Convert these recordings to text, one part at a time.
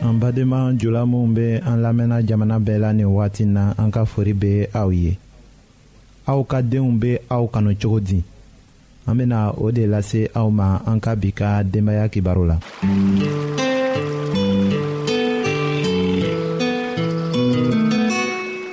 an badenma jula minw be an lamɛnna jamana bɛɛ la nin wagati na an ka fori be aw ye aw ka denw be aw kanu cogo di an bena o de lase aw ma an ka bi ka denbaaya kibaru la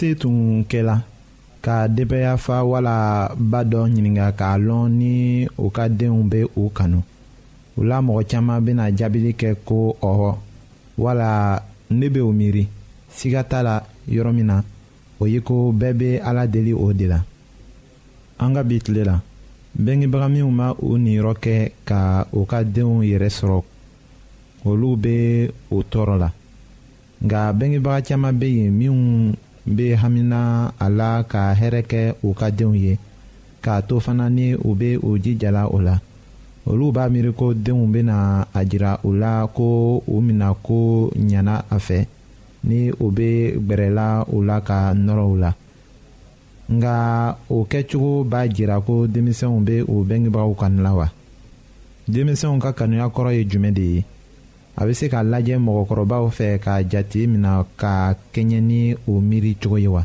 se tun kɛla ka denbaya fa wala ba dɔ ɲininka k'a lɔn ni u ka denw bɛ u kanu o la mɔgɔ caman bɛna jaabili kɛ ko ɔhɔ wala ne bɛ o miiri siga t'a la yɔrɔ min na o ye ko bɛɛ bɛ ala deli o de la an ka bi tile la bɛngebaga minnu ma u niyɔrɔ kɛ ka u ka denw yɛrɛ sɔrɔ olu bɛ u tɔɔrɔ la nka bɛngebaga caman bɛ yen minnu bɛ hamina a la ka hɛrɛ kɛ u ka denw ye k'a to fana ni u bɛ u jijala o la olu b'a miiri ko denw bɛna a jira u la ko u mina ko ɲana a fɛ ni u bɛ gbɛrɛla u la ka nɔrɔ u la nka o kɛcogo b'a jira ko denmisɛnw bɛ u bɛngebaaw kanu la wa denmisɛnw ka kanuya kɔrɔ ye jumɛn de ye a bɛ se ka lajɛ mɔgɔkɔrɔbaw fɛ ka jate mina ka kɛɲɛ ni o miiri cogo ye wa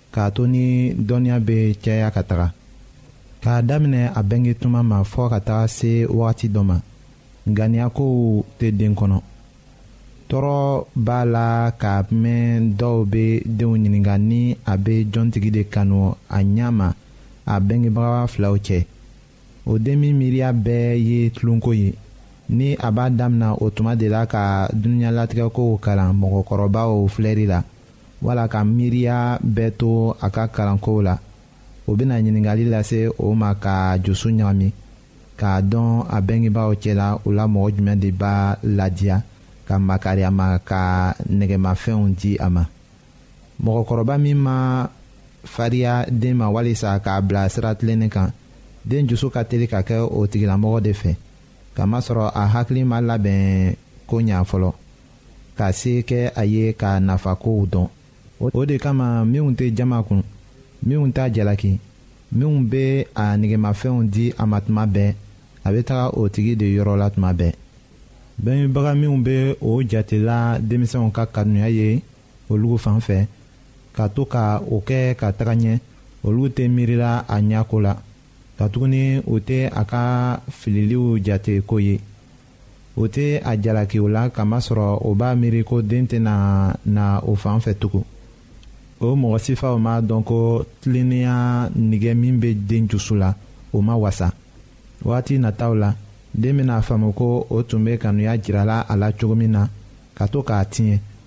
k'a to ni dɔnniya bɛ caya ka taga k'a daminɛ a bɛnge tuma ma fɔ ka taga se wagati dɔ ma ŋaniyakow tɛ den kɔnɔ tɔɔrɔ b'a la ka mɛn dɔw bɛ denw ɲininka ni a bɛ jɔntigi de kanu a ɲɛ ma a bɛngebaga filaw cɛ o den min miiriya bɛɛ ye tulonko ye ni a b'a damina o tuma de la ka dunuya latigɛkow kalan mɔgɔkɔrɔbaw filɛri la. wala ka miiriya bɛɛ to a ka kalankow la o bɛna ɲininkali lase o ma ka dusu ɲagami k'a dɔn a bɛngebaaw cɛla u la mɔgɔ jumɛn de b'a ladiya ka makari a ma ka nɛgɛmafɛnw di a ma mɔgɔkɔrɔba min ma fariya den ma walisa k'a bila sira tilennen kan den dusu ka teli ka kɛ o tigilamɔgɔ de fɛ kamasɔrɔ a hakili ma labɛn ko ɲɛ fɔlɔ ka se kɛ a ye k'a nafakow dɔn o de kama minnu tɛ jama kun minnu t'a jalaki minnu bɛ a negemafɛnw di a ma tuma bɛɛ a bɛ taga o tigi de yɔrɔ la tuma bɛɛ bangebaga minnu bɛ o jatela denmisɛnw ka kanuya ye olu fan fɛ ka to ka o kɛ ka taga ɲɛ olu tɛ miirila a ɲɛko la katuguni o tɛ a ka fililiw jate ko ye. o tɛ a jalaki o la kamasɔrɔ o b'a miiri ko den tɛna na o fan fɛ tugun o mɔgɔ sifaw m'a dɔn ko tilennenya nige min bɛ den dusu la o ma wasa waati nataw la den bɛna a faamu ko o tun bɛ kanuya jirala a la cogo min na ka to k'a tiɲɛ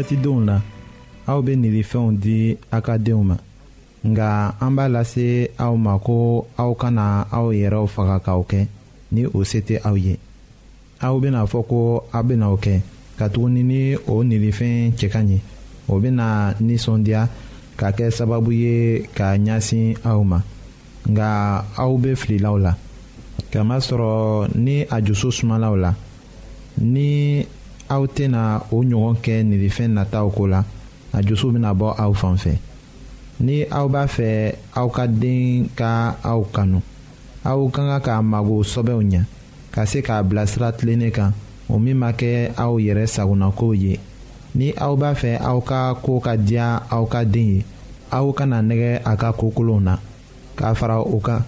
fɛtidenw na aw bɛ nilifɛnw di aw ka denw ma nka an b'a lase aw ma ko aw kana aw yɛrɛw faga k'aw kɛ ni o se tɛ aw ye aw bɛna fɔ ko aw bɛna o kɛ katuguni ni o nilifɛn cɛ ka ɲi o bɛna nisɔndiya ka kɛ sababu ye ka ɲɛsin aw ma nka aw bɛ fililaw la kamasɔrɔ ni a dusu sumalaw la ni aw tɛna o ɲɔgɔn kɛ nilifɛn nataw ko la a dusu bɛna bɔ aw fan fɛ ni aw b'a fɛ aw ka den ka aw kanu. aw ka kan k'a mago sɔbɛw ɲɛ ka se k'a bilasira tilennen kan o min ma kɛ aw yɛrɛ sagonakow ye ni aw b'a fɛ aw ka ko ka diya aw ka den ye aw kana nɛgɛ a ka ko kolonw na k'a fara o kan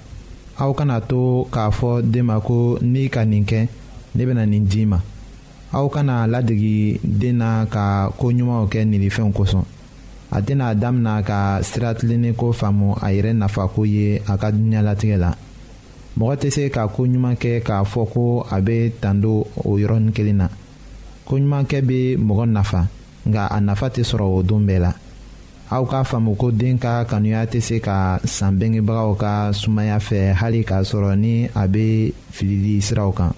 aw kana to k'a fɔ den ma ko n'i ka nin kɛ ne bɛna nin d'i ma aw kana ladege den na ka ko ɲumanw kɛ nilifɛnw kosɔn a tɛna a damina ka sira tilennen ko faamu a yɛrɛ nafako ye a ka diɲɛlatigɛ la mɔgɔ tɛ se ka ko ɲuman kɛ k'a fɔ ko a bɛ tando o yɔrɔnin kelen na ko ɲumankɛ bɛ mɔgɔ nafa nka a nafa tɛ sɔrɔ o don bɛɛ la aw k'a faamu ko den ka kanuya tɛ se ka san bengebagaw ka sumaya fɛ hali k'a sɔrɔ ni a bɛ filili siraw kan.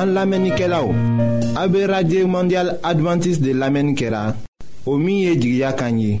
an lamɛnnikɛlaw a bɛ radio mondial adventiste de lamɛnni kɛra o min ye jigiya kan ye.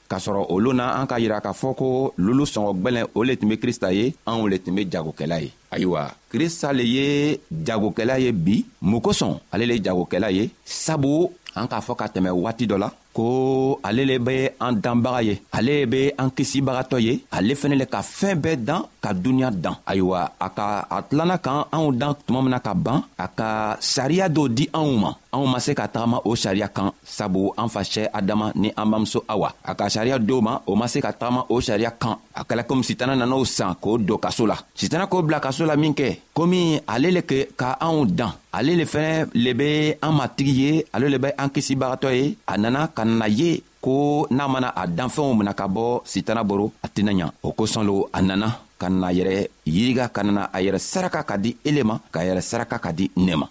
k'a sɔrɔ olu na an k'a yira k'a fɔ ko lulu sɔngɔ gwɛlɛn o le tun be krista ye anw le tun be jagokɛla ye ayiwa krista le ye jagokɛla ye bi mun kosɔn ale le ye jagokɛla ye sabu an k'a fɔ ka tɛmɛ waati dɔ la ko ale le be an danbaga ye ale le be an kisibagatɔ ye ale fɛnɛ le ka fɛɛn bɛɛ dan ka duniɲa dan ayiwa a ka a tilana kan anw dan tuma mina ka ban a ka sariya dɔw di anw ma anw ma se ka tagama o sariya kan sabu an fa sɛ adama ni an bamuso awa a ka sariya dɔw ma o ma se ka tagama o sariya kan a kɛla komi sitana nan'o san k'o don kaso la sitana k'o bila kaso la min kɛ komi ale le ke ka anw dan ale le fɛnɛ le be an matigi ye ale le be an kisibagatɔ ye a nana ka na ye ko n'a mana a danfɛnw mina ka bɔ sitana boro a tɛna ɲa o kosɔn lo a nana ka na yɛrɛ yiriga ka nana a yɛrɛ saraka ka di ele ma k'a yɛrɛ saraka ka di ne ma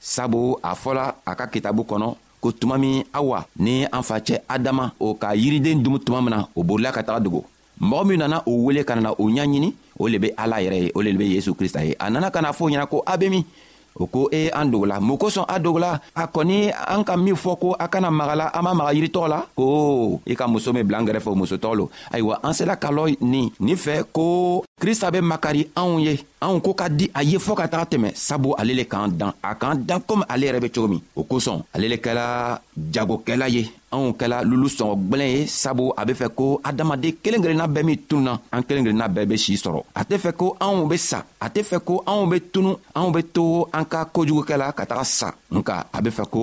sabu a fɔla a ka kitabu kɔnɔ ko tuma min awa ni an facɛ adama o ka yiriden dumu tuma min na o bolila ka taga dogo mɔgɔ min nana o wele ka nana o ɲaɲini o le be ala yɛrɛ ye o le be yezu krista ye a nana ka na fɔ ɲɛna ko a be min o ko e an dogola mun kosɔn a dogola a kɔni an ka min fɔ ko a kana magala an ma maga yiritɔgɔ la ko i ka muso min bila an gɛrɛfɛ o muso tɔgɔ lo ayiwa an sela ka lɔ nin nin fɛ ko krista be makari anw ye anw ko ka di a ye fɔɔ ka taga tɛmɛ sabu ale le k'an dan a k'an dan komi ale yɛrɛ be cogo min o kosɔn ale le kɛla jagokɛla ye anw kɛla lulu sɔngɔ gwɛlɛn ye sabu a be fɛ ko adamaden kelen kelenna bɛɛ min tununa an kelen kelenna bɛɛ be sii sɔrɔ a tɛ fɛ ko anw be sa a tɛ fɛ ko anw be tunu anw be to an ka kojugukɛ la ka taga sa nka a be fɛ ko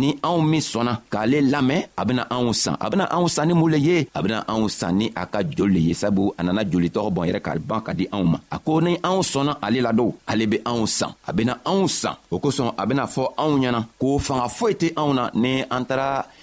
ni anw min sɔnna k'ale lamɛn a bena anw san a bena anw san ni mun le ye a bena anw san ni a ka joli le ye sabu a nana joli tɔgɔ bɔn yɛrɛ ka ban ka di anw ma a ko ni anw sɔnna ale la don ale be anw san a bena anw san o kosɔn a bena fɔ anw ɲɛna ko fanga foyi tɛ anw na ni an taara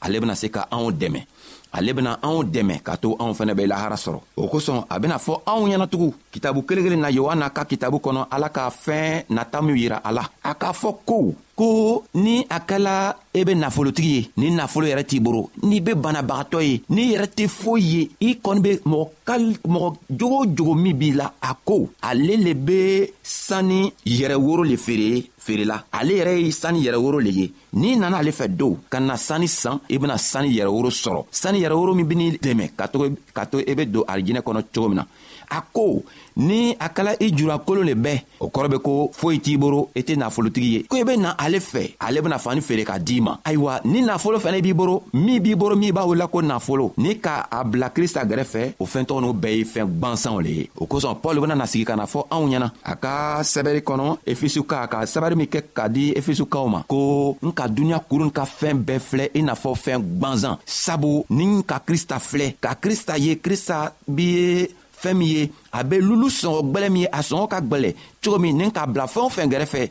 ale bena se ka anw dɛmɛ ale bena anw dɛmɛ k'a to anw fɛnɛ be lahara sɔrɔ o kosɔn a bena fɔ anw ɲɛnatugun kitabu kelen kelen na yohana ka kitabu kɔnɔ ala ka fɛɛn nata minw yira a la a k'a fɔ ko ko ni a kɛla e be nafolotigi ye ni nafolo yɛrɛ t'i boro n'i be banabagatɔ ye n'i yɛrɛ tɛ foyi ye i kɔni be mɔgɔ kal mɔgɔ jogo o jogo min b'i la a ko ale le be sani yɛrɛ woro le feere feerela ale yɛrɛ ye sani yɛrɛ woro le ye n'i nana ale fɛ don ka na sani san i bɛna sani yɛrɛworo sɔrɔ sani yɛrɛworo min bɛ n'i dɛmɛ ka to ka to e bɛ don arijinɛ kɔnɔ cogo min na a ko ni a kɛla i jura kolon le bɛɛ o kɔrɔ be ko foyi t'i boro i tɛ nafolotigi ye ko i be na ale fɛ ale bena fani feere ka d'i ma ayiwa ni nafolo fɛnɛ b'i boro min b'i boro min b'a wulila ko nafolo ni ka a bila krista gɛrɛfɛ o fɛɛntɔgɔ n'o bɛɛ ye fɛɛn gwansanw le ye o kosɔn paul bena na sigi ka na fɔ anw ɲɛna a ka sɛbɛri kɔnɔ efisuka ka sɛbɛri min kɛ ka di efisukaw ma ko n ka duniɲa kurun ka fɛɛn bɛɛ filɛ i n'a fɔ fɛɛn gwanzan sabu ni n ka krista filɛ ka krista ye krista bi ye fɛɛn min ye a be lulu sɔngɔ gwɛlɛ min ye a sɔngɔ ka gwɛlɛ cogo min ni k'a bila fɛɛn o fɛn gɛrɛfɛ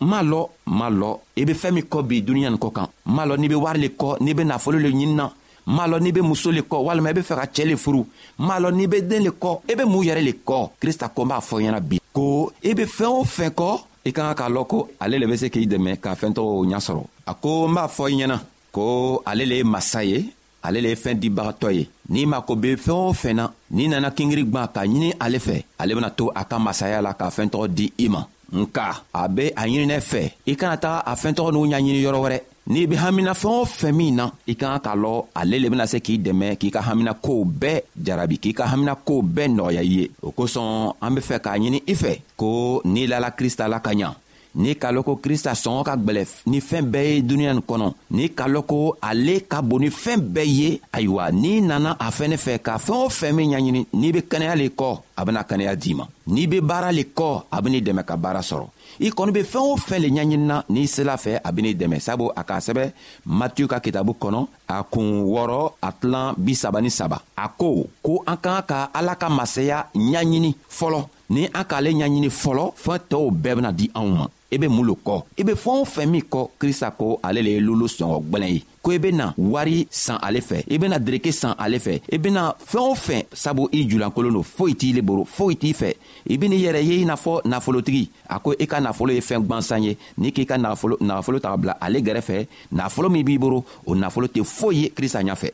m'a lɔ m'a lɔ i be fɛɛn min kɔ bi duniɲa nin kɔ kan m'a lɔ n'i be wari le kɔ n'i be nafolo le ɲinina m'a lɔ n'i be muso le kɔ walima i be fɛ ka cɛɛ le furu m'a lɔ n'i be den le kɔ i be mun yɛrɛ le kɔ krista ko n b'a fɔ ɲɛna bi ko i be fɛɛn o fɛn kɔ i ka kan k'a lɔn ko ale le be se k'i dɛmɛ k'a fɛɛntɔgɔw ɲa sɔrɔ a ko n b'a fɔ i ɲɛna ko ale le ye masa ye ale le ye fɛɛn dibagatɔ ye n'i mako be fɛɛn o fɛn na n'i nana kingiri gwan k'a ɲini ale fɛ ale bena to a ka masaya la k'a fɛɛn tɔgɔ di i ma nka a be a ɲininɛ fɛ i kana taga a fɛɛn tɔgɔ n'u ɲaɲini yɔrɔ wɛrɛ n'i be hamina fɛɛn o fɛn min na i ka kan k'a lɔ ale le bena se k'i dɛmɛ k'i ka hamina kow bɛɛ jarabi k'i ka hamina kow bɛɛ nɔgɔya i ye o kosɔn an be fɛ k'a ɲini i fɛ ko n'i lala krista la ka ɲa n'i k'a lɔn ko krista sɔngɔ ka gwɛlɛ ni fɛɛn bɛɛ ye duniɲa nin kɔnɔ n'i k'a lɔn ko ale ka bon ni fɛɛn bɛɛ ye ayiwa n'i nana a fɛnɛ fɛ ka fɛɛn o fɛn min ɲaɲini n'i be kɛnɛya le kɔ a bena kɛnɛya d'i ma n'i be baara le kɔ a ben'i dɛmɛ ka baara sɔrɔ i kɔni be fɛɛn o fɛn le ɲaɲinina n'i sela fɛ a ben'i dɛmɛ sabu a k'a sɛbɛ matiyu ka kitabu kɔnɔ a kun wɔɔrɔ a tilan bisaba ni saba a ko ko an k'an ka ala ka masaya ɲaɲini fɔlɔ ni an k'ale ɲaɲini fɔlɔ fɛn tɔw bɛɛ bena di anw ma i e be mun lo kɔ i e be fɛɛn o fɛn min kɔ krista ko ale le ye lolo sɔngɔ gwɛlɛn ye ko i e bena wari san ale fɛ i bena dereke san ale fɛ i bena fɛɛn o fɛn sabu i julankolon don foyi t'i le boro foyi t'i fɛ i ben'i yɛrɛ ye i n'a fɔ nafolotigi a ko i ka nafolo ye fɛɛn gwansan ye n'i k'i ka nafolo ta bila ale gɛrɛfɛ nafolo min b'i boro o nafolo tɛ foyi ye krista ɲafɛ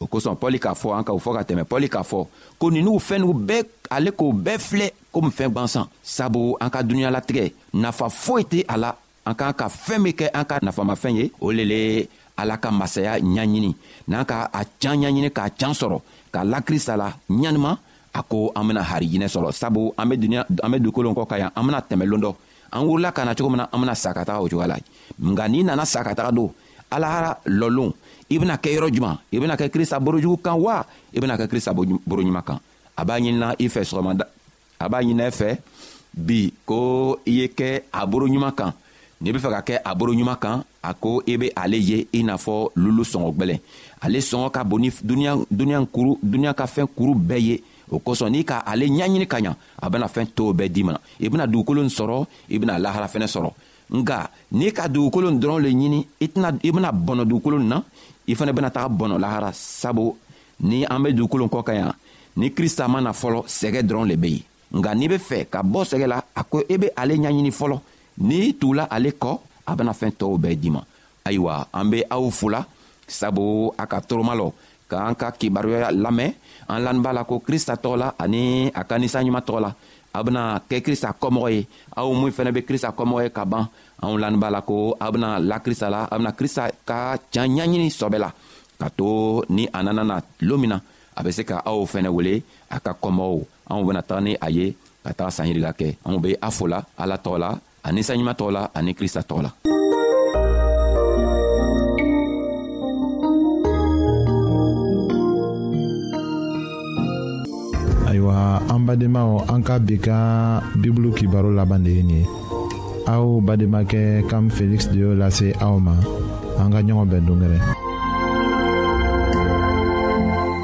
o kosɔn pɔli k'a fɔ an ka o fɔ ka tɛmɛ pɔli k'a fɔ ko ninnu fɛnw bɛɛ ale k'o bɛɛ filɛ komi fɛn gwansan sabu an ka dunuɲalatigɛ nafa foyi tɛ a la an k'an ka fɛn min kɛ an ka nafamafɛn ye o le le ala ka masaya ɲaɲini n'an ka a can ɲaɲini k'a can sɔrɔ ka lakirisa la ɲanima a ko an bena harijinɛ sɔrɔ sabu an be duniya an be dugukolo kɔ ka yan an bena tɛmɛ lon dɔ an wurula ka na cogo min na an bena sa ka taga o cogoya la nka n'i nana sa ka taga don alahara lɔlon i bena kɛ yɔrɔ juman i bena kɛ krista borojugu kan wa i bena kɛ krista boroɲuman kan a b'a ɲinina i fɛ sɔgɔmada a b'a ɲinina i fɛ bi ko i ye kɛ a boroɲuman kan n'i be fɛ ka kɛ a boroɲuman kan a ko i be ale ye i n'a fɔ lulu sɔngɔ gwɛlɛn ale sɔngɔ ka bon ni duniɲa kuru duniɲa ka fɛn kuru bɛɛ ye o kosɔn n'i ka ale ɲaɲini ka ɲa a bena fɛɛn tow bɛɛ d'i ma i bena dugukolo n sɔrɔ i bena lahara fɛnɛ sɔrɔ nka n'i ka dugukolo n dɔrɔn le ɲini i tɛna i bena bɔnɔ dugukolo na i fɛnɛ bena taga bɔnɔ lahara sabu ni an be dugukolo kɔ ka yan ni krista ma na fɔlɔ sɛgɛ dɔrɔn le be yen nka n'i be fɛ ka bɔ sɛgɛ la a ko i e be ale ɲaɲini fɔlɔ n'i tugula ale kɔ a bena fɛɛn tɔɔw bɛɛ di ma ayiwa an be aw fula sabu a ka toroma lɔ k'an ka kibaruya lamɛn an lani b'a la ko krista tɔgɔ la ani a ka ninsanɲuman tɔgɔ la a bena kɛ krista kɔmɔgɔ ye aw min fɛnɛ be krista kɔmɔgɔ ye ka ban anw lani b'a la ko a bena la krista la a bena krista ka can ɲaɲini sɔbɛ la ka to ni a nana na loon min na a be se ka aw fɛnɛ wele a ka kɔmɔgɔw anw bena taga ni a ye ka taga sanyirila kɛ anw be a fola ala tɔgɔ la ani saɲuman tɔgɔ la ani krista tɔgɔ la ayiwa an badenmaw an ka bi ka bibulu kibaro laban de ye nin ye aw bademakɛ kam feliksi de y'o lase aw ma an ka ɲɔgɔn bɛn dongɛrɛ